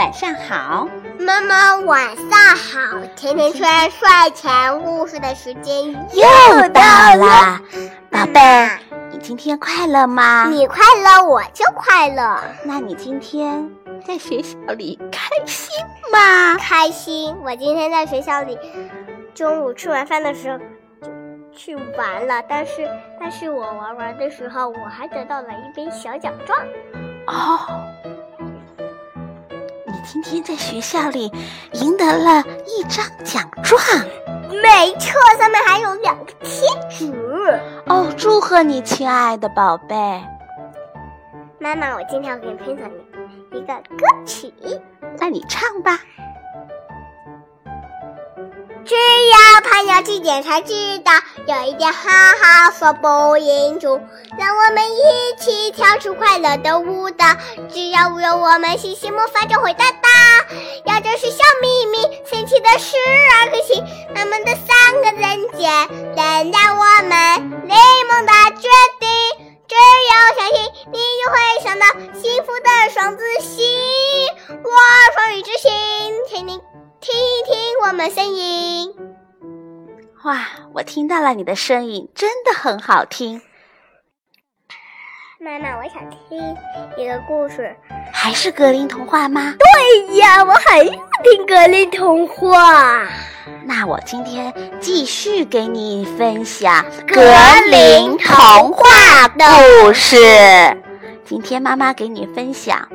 晚上好。妈妈，晚上好。甜甜圈睡前故事的时间又到了，宝贝，你今天快乐吗？你快乐，我就快乐。那你今天在学校里开心吗？开心。我今天在学校里，中午吃完饭的时候就去玩了，但是，但是我玩玩的时候，我还得到了一杯小奖状。哦。今天在学校里赢得了一张奖状，没错，上面还有两个贴纸。哦，祝贺你，亲爱的宝贝！妈妈，我今天要给你分享一个歌曲，那你唱吧。只要朋友几点才知道，有一点好好说不应主，让我们一起跳出快乐的舞蹈。只要有我们星星魔法就会大大。要就是小秘密，神奇的十二颗星，他们的三个人间，等待我听到了你的声音，真的很好听。妈妈，我想听一个故事，还是格林童话吗？对呀，我很想听格林童话。那我今天继续给你分享格林童话故事。今天妈妈给你分享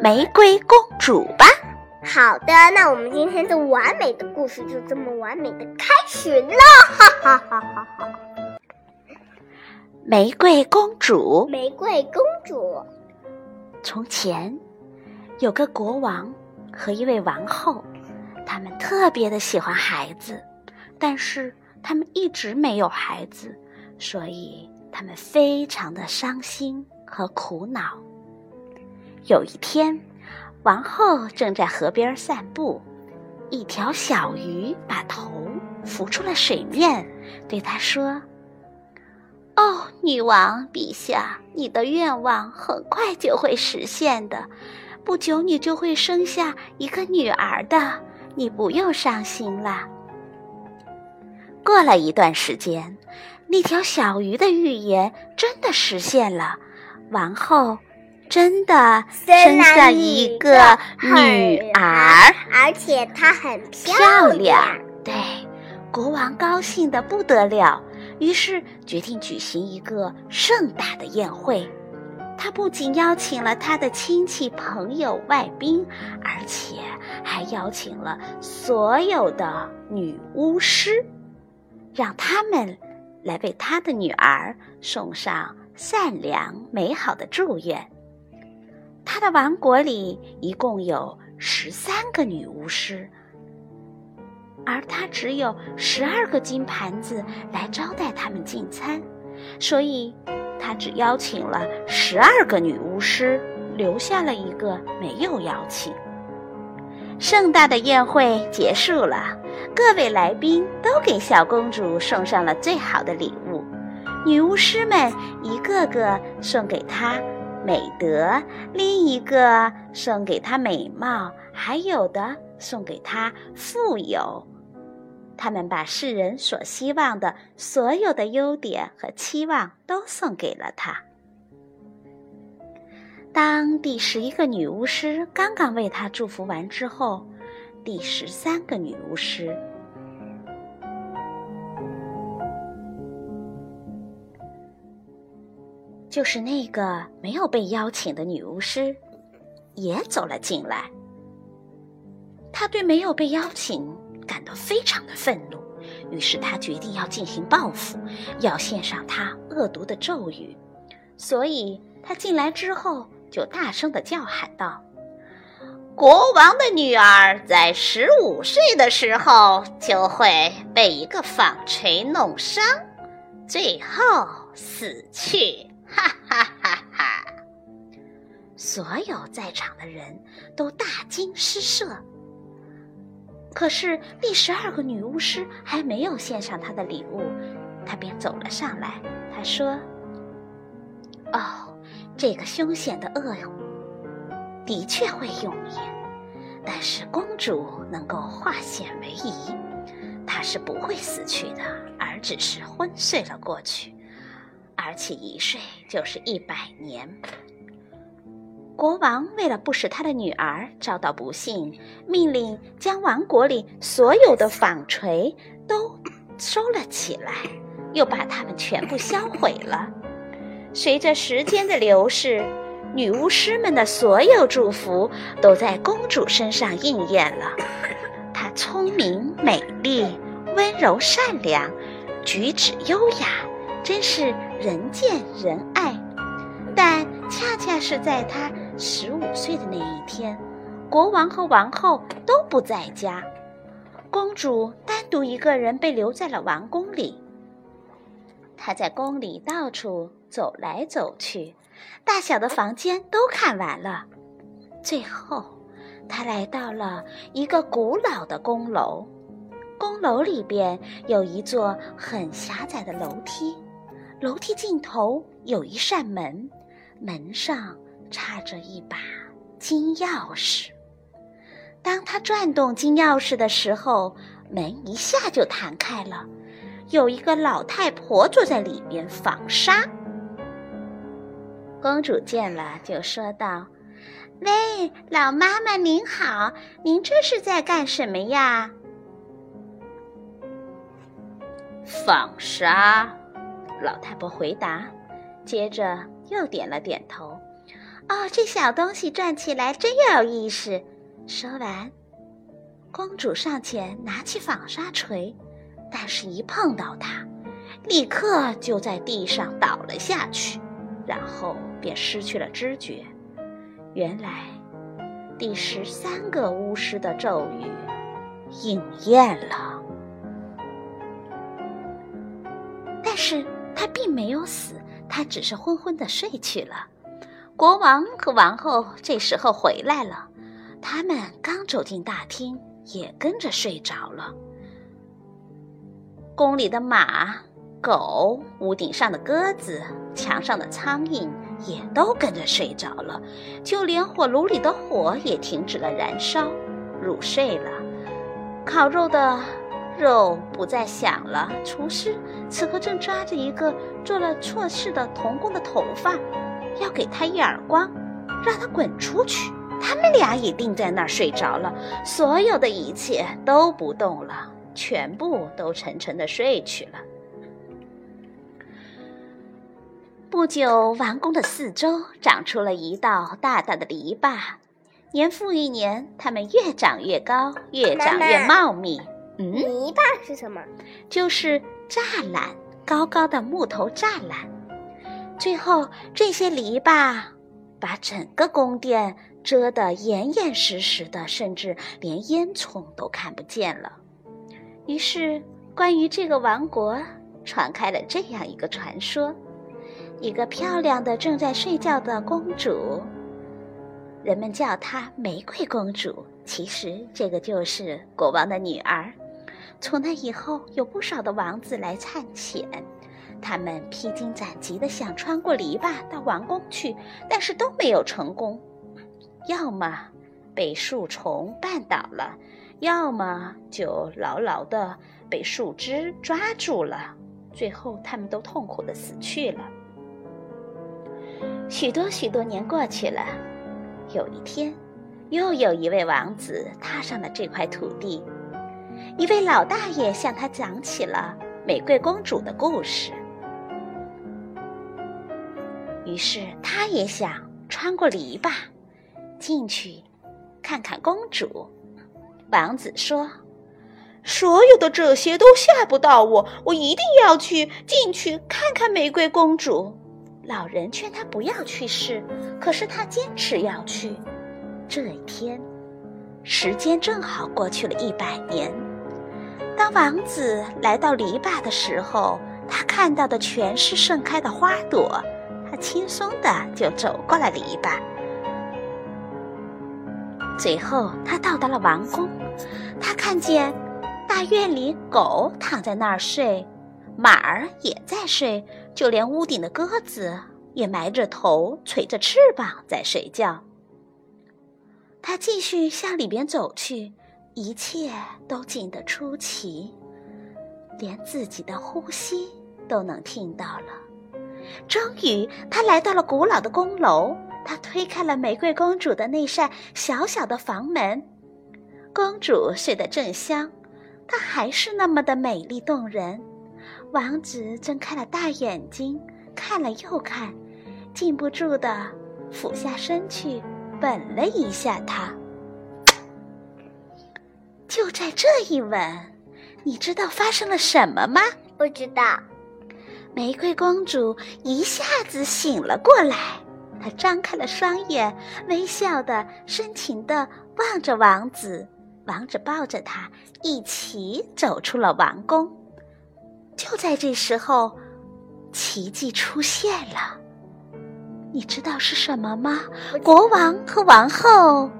玫瑰公主吧。好的，那我们今天的完美的故事就这么完美的开始了，哈哈哈哈哈！玫瑰公主，玫瑰公主。从前有个国王和一位王后，他们特别的喜欢孩子，但是他们一直没有孩子，所以他们非常的伤心和苦恼。有一天。王后正在河边散步，一条小鱼把头浮出了水面，对她说：“哦，女王陛下，你的愿望很快就会实现的，不久你就会生下一个女儿的，你不用伤心了。”过了一段时间，那条小鱼的预言真的实现了，王后。真的生下一个女儿，而且她很漂亮。对，国王高兴的不得了，于是决定举行一个盛大的宴会。他不仅邀请了他的亲戚、朋友、外宾，而且还邀请了所有的女巫师，让他们来为他的女儿送上善良美好的祝愿。他的王国里一共有十三个女巫师，而他只有十二个金盘子来招待他们进餐，所以他只邀请了十二个女巫师，留下了一个没有邀请。盛大的宴会结束了，各位来宾都给小公主送上了最好的礼物，女巫师们一个个送给她。美德，另一个送给他美貌，还有的送给他富有。他们把世人所希望的所有的优点和期望都送给了他。当第十一个女巫师刚刚为他祝福完之后，第十三个女巫师。就是那个没有被邀请的女巫师，也走了进来。她对没有被邀请感到非常的愤怒，于是她决定要进行报复，要献上她恶毒的咒语。所以她进来之后就大声的叫喊道：“国王的女儿在十五岁的时候就会被一个纺锤弄伤，最后死去。”哈哈哈！哈！所有在场的人都大惊失色。可是第十二个女巫师还没有献上她的礼物，她便走了上来。她说：“哦，这个凶险的恶的确会永眠，但是公主能够化险为夷，她是不会死去的，而只是昏睡了过去，而且一睡就是一百年。国王为了不使他的女儿遭到不幸，命令将王国里所有的纺锤都收了起来，又把它们全部销毁了。随着时间的流逝，女巫师们的所有祝福都在公主身上应验了。她聪明、美丽、温柔、善良，举止优雅，真是人见人爱。但恰恰是在她。十五岁的那一天，国王和王后都不在家，公主单独一个人被留在了王宫里。她在宫里到处走来走去，大小的房间都看完了。最后，她来到了一个古老的宫楼，宫楼里边有一座很狭窄的楼梯，楼梯尽头有一扇门，门上。插着一把金钥匙。当他转动金钥匙的时候，门一下就弹开了，有一个老太婆坐在里面纺纱。公主见了，就说道：“喂，老妈妈您好，您这是在干什么呀？”纺纱，老太婆回答，接着又点了点头。哦，这小东西转起来真有意思。说完，公主上前拿起纺纱锤，但是一碰到它，立刻就在地上倒了下去，然后便失去了知觉。原来，第十三个巫师的咒语应验了，但是他并没有死，他只是昏昏的睡去了。国王和王后这时候回来了，他们刚走进大厅，也跟着睡着了。宫里的马、狗、屋顶上的鸽子、墙上的苍蝇也都跟着睡着了，就连火炉里的火也停止了燃烧，入睡了。烤肉的肉不再响了，厨师此刻正抓着一个做了错事的童工的头发。要给他一耳光，让他滚出去。他们俩也定在那儿睡着了，所有的一切都不动了，全部都沉沉的睡去了。不久，王宫的四周长出了一道大大的篱笆，年复一年，它们越长越高，越长越茂密。嗯，篱笆是什么？就是栅栏，高高的木头栅栏。最后，这些篱笆把整个宫殿遮得严严实实的，甚至连烟囱都看不见了。于是，关于这个王国传开了这样一个传说：一个漂亮的正在睡觉的公主，人们叫她玫瑰公主。其实，这个就是国王的女儿。从那以后，有不少的王子来探险。他们披荆斩棘地想穿过篱笆到王宫去，但是都没有成功。要么被树丛绊倒了，要么就牢牢地被树枝抓住了。最后，他们都痛苦地死去了。许多许多年过去了，有一天，又有一位王子踏上了这块土地。一位老大爷向他讲起了玫瑰公主的故事。于是他也想穿过篱笆进去看看公主。王子说：“所有的这些都吓不到我，我一定要去进去看看玫瑰公主。”老人劝他不要去试，可是他坚持要去。这一天，时间正好过去了一百年。当王子来到篱笆的时候，他看到的全是盛开的花朵。他轻松的就走过了篱笆，最后他到达了王宫。他看见大院里狗躺在那儿睡，马儿也在睡，就连屋顶的鸽子也埋着头、垂着翅膀在睡觉。他继续向里边走去，一切都静得出奇，连自己的呼吸都能听到了。终于，他来到了古老的宫楼。他推开了玫瑰公主的那扇小小的房门。公主睡得正香，她还是那么的美丽动人。王子睁开了大眼睛，看了又看，禁不住的俯下身去吻了一下她。就在这一吻，你知道发生了什么吗？不知道。玫瑰公主一下子醒了过来，她张开了双眼，微笑的、深情的望着王子。王子抱着她一起走出了王宫。就在这时候，奇迹出现了。你知道是什么吗？国王和王后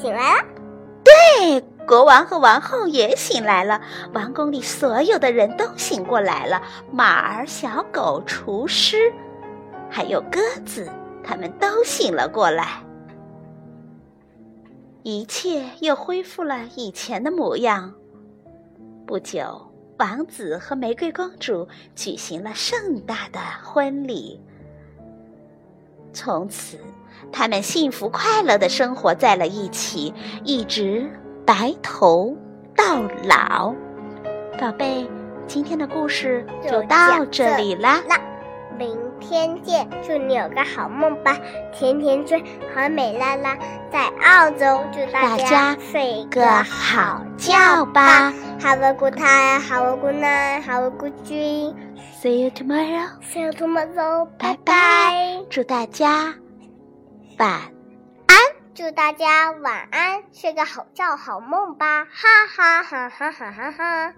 醒来了。对，国王和王后也醒来了。王宫里所有的人都醒过来了，马儿、小狗、厨师，还有鸽子，他们都醒了过来。一切又恢复了以前的模样。不久。王子和玫瑰公主举行了盛大的婚礼。从此，他们幸福快乐的生活在了一起，一直白头到老。宝贝，今天的故事就到这里啦。明天见，祝你有个好梦吧，甜甜圈和美拉拉在澳洲，祝大家睡个好觉吧。Have a good night, have a good night, have a good dream. See you tomorrow. See you tomorrow. 拜拜。祝大家晚安。祝大家晚安，睡个好觉好梦吧。哈哈哈哈哈哈哈。